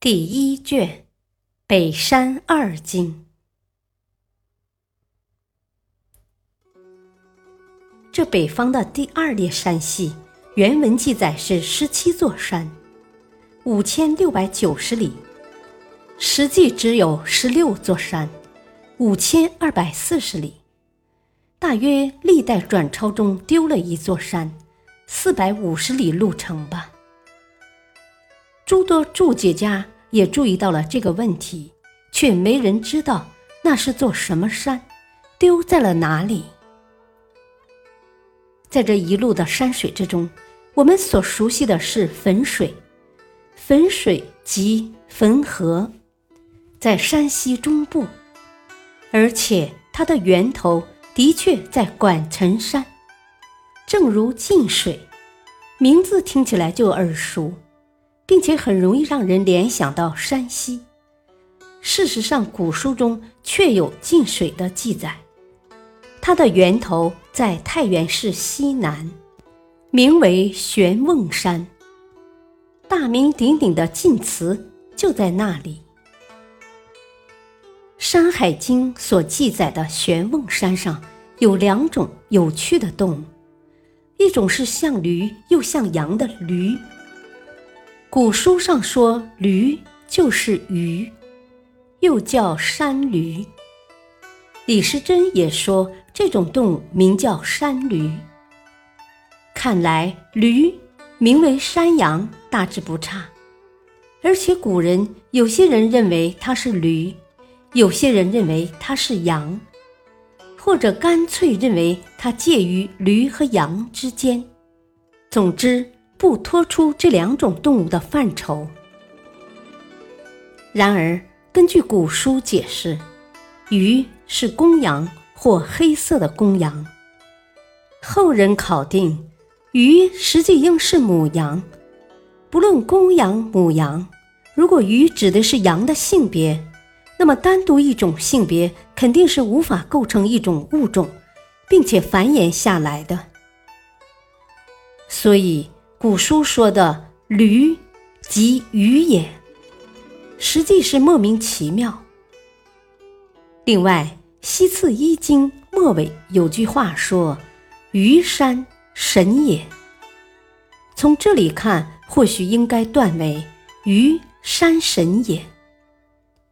第一卷《北山二经》，这北方的第二列山系，原文记载是十七座山，五千六百九十里，实际只有十六座山，五千二百四十里，大约历代转抄中丢了一座山，四百五十里路程吧。诸多注解家也注意到了这个问题，却没人知道那是座什么山，丢在了哪里。在这一路的山水之中，我们所熟悉的是汾水，汾水即汾河，在山西中部，而且它的源头的确在管城山，正如晋水，名字听起来就耳熟。并且很容易让人联想到山西。事实上，古书中确有进水的记载，它的源头在太原市西南，名为玄瓮山。大名鼎鼎的晋祠就在那里。《山海经》所记载的玄瓮山上有两种有趣的动物，一种是像驴又像羊的驴。古书上说，驴就是鱼，又叫山驴。李时珍也说，这种动物名叫山驴。看来驴名为山羊，大致不差。而且古人有些人认为它是驴，有些人认为它是羊，或者干脆认为它介于驴和羊之间。总之。不脱出这两种动物的范畴。然而，根据古书解释，鱼是公羊或黑色的公羊。后人考定，鱼实际应是母羊。不论公羊母羊，如果鱼指的是羊的性别，那么单独一种性别肯定是无法构成一种物种，并且繁衍下来的。所以。古书说的“驴”即鱼也，实际是莫名其妙。另外，《西次一经》末尾有句话说：“鱼山神也。”从这里看，或许应该断为“鱼山神也”，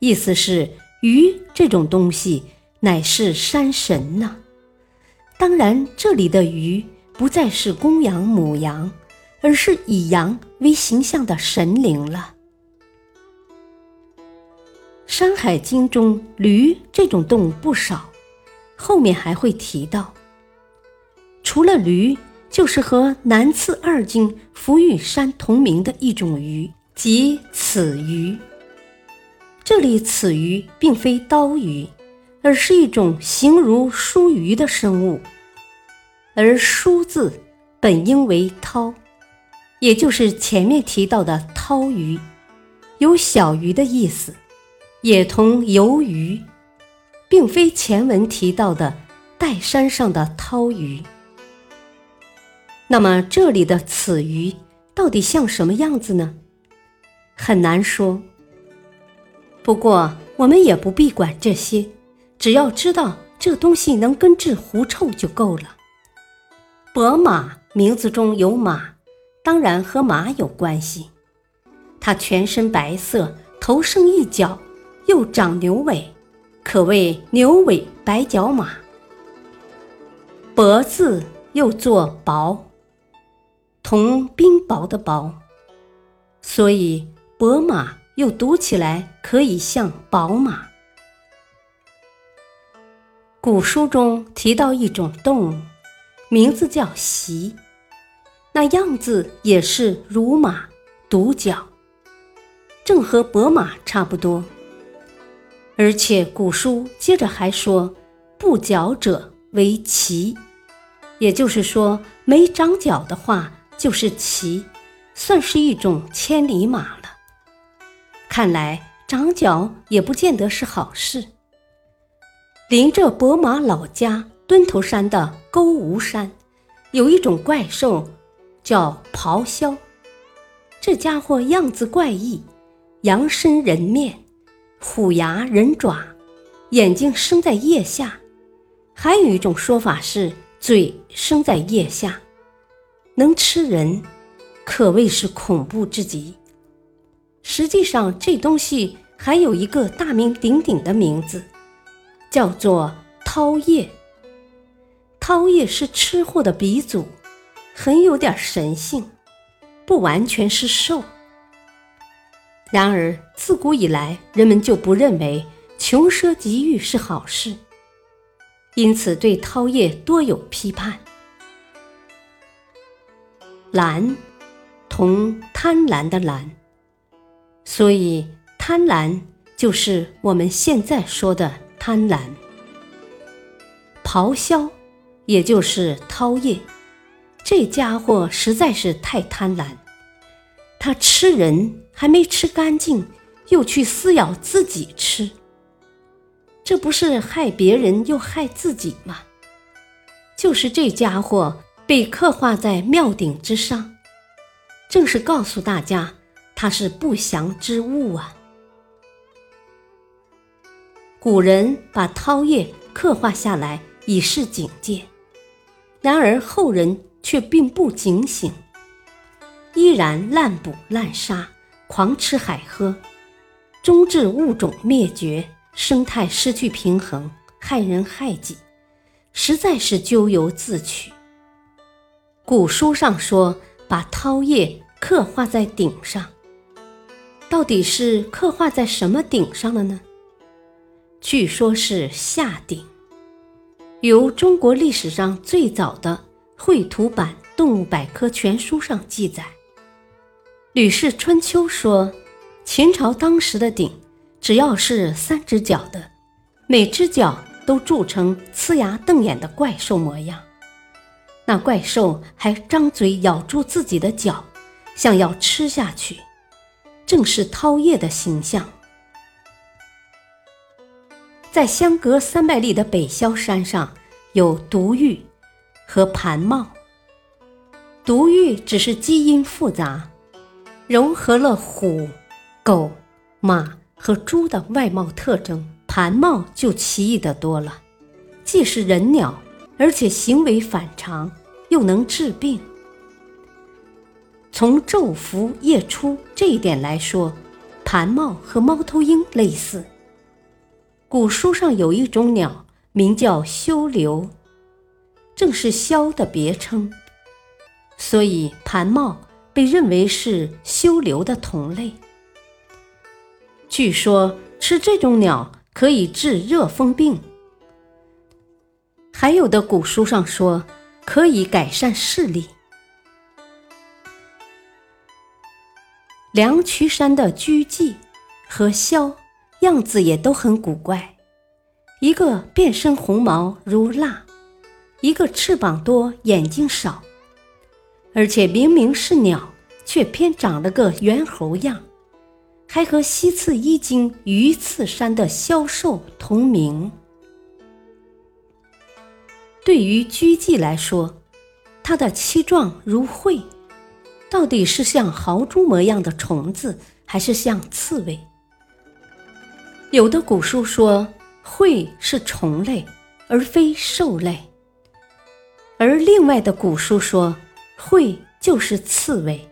意思是鱼这种东西乃是山神呢。当然，这里的鱼不再是公羊母羊。而是以羊为形象的神灵了。《山海经》中驴这种动物不少，后面还会提到。除了驴，就是和南次二经福玉山同名的一种鱼，即此鱼。这里此鱼并非刀鱼，而是一种形如书鱼的生物，而书字本应为涛。也就是前面提到的涛鱼，有小鱼的意思，也同游鱼，并非前文提到的岱山上的涛鱼。那么这里的此鱼到底像什么样子呢？很难说。不过我们也不必管这些，只要知道这东西能根治狐臭就够了。伯马名字中有马。当然和马有关系，它全身白色，头生一角，又长牛尾，可谓牛尾白角马。帛字又作薄，同冰雹的雹，所以薄马又读起来可以像宝马。古书中提到一种动物，名字叫隰。那样子也是如马，独角，正和伯马差不多。而且古书接着还说，不角者为奇，也就是说没长角的话就是奇，算是一种千里马了。看来长角也不见得是好事。临着伯马老家墩头山的沟吴山，有一种怪兽，叫咆哮。这家伙样子怪异，羊身人面。虎牙人爪，眼睛生在腋下，还有一种说法是嘴生在腋下，能吃人，可谓是恐怖至极。实际上，这东西还有一个大名鼎鼎的名字，叫做饕餮。饕餮是吃货的鼻祖，很有点神性，不完全是兽。然而，自古以来，人们就不认为穷奢极欲是好事，因此对饕餮多有批判。婪，同贪婪的婪，所以贪婪就是我们现在说的贪婪。咆哮，也就是饕餮，这家伙实在是太贪婪。他吃人还没吃干净，又去撕咬自己吃，这不是害别人又害自己吗？就是这家伙被刻画在庙顶之上，正是告诉大家他是不祥之物啊。古人把饕餮刻画下来以示警戒，然而后人却并不警醒。依然滥捕滥杀，狂吃海喝，终致物种灭绝，生态失去平衡，害人害己，实在是咎由自取。古书上说把饕餮刻画在顶上，到底是刻画在什么顶上了呢？据说是下顶。由中国历史上最早的绘图版《动物百科全书》上记载。《吕氏春秋》说，秦朝当时的鼎，只要是三只脚的，每只脚都铸成呲牙瞪眼的怪兽模样。那怪兽还张嘴咬住自己的脚，想要吃下去，正是饕餮的形象。在相隔三百里的北萧山上，有独玉和盘帽。独玉只是基因复杂。融合了虎、狗、马和猪的外貌特征，盘帽就奇异的多了，既是人鸟，而且行为反常，又能治病。从昼伏夜出这一点来说，盘帽和猫头鹰类似。古书上有一种鸟，名叫修留，正是枭的别称，所以盘帽。被认为是修流的同类。据说吃这种鸟可以治热风病，还有的古书上说可以改善视力。梁渠山的居妓和枭样子也都很古怪，一个遍身红毛如蜡，一个翅膀多眼睛少。而且明明是鸟，却偏长了个猿猴样，还和西次一经鱼刺山的枭兽同名。对于居妓来说，它的七状如喙，到底是像豪猪模样的虫子，还是像刺猬？有的古书说喙是虫类，而非兽类；而另外的古书说。喙就是刺猬，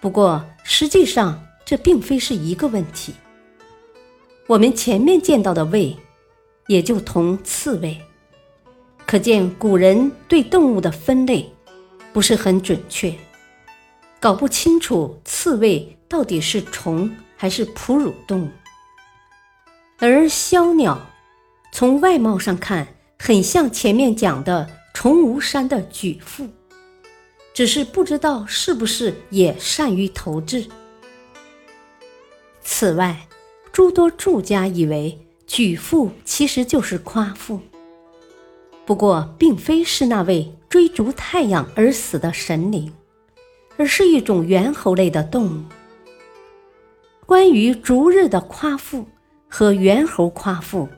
不过实际上这并非是一个问题。我们前面见到的猬，也就同刺猬，可见古人对动物的分类不是很准确，搞不清楚刺猬到底是虫还是哺乳动物。而枭鸟，从外貌上看，很像前面讲的。崇吾山的举父，只是不知道是不是也善于投掷。此外，诸多注家以为举父其实就是夸父，不过并非是那位追逐太阳而死的神灵，而是一种猿猴类的动物。关于逐日的夸父和猿猴夸父，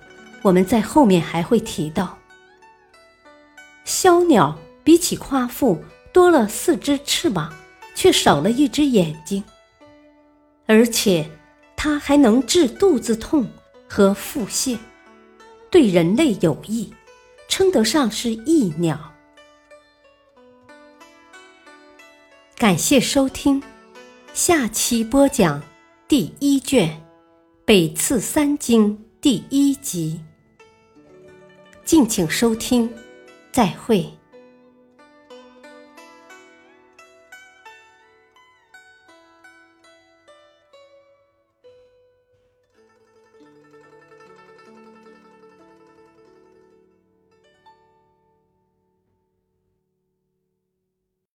我们在后面还会提到。枭鸟比起夸父多了四只翅膀，却少了一只眼睛，而且它还能治肚子痛和腹泻，对人类有益，称得上是异鸟。感谢收听，下期播讲。第一卷《北次三经》第一集，敬请收听，再会。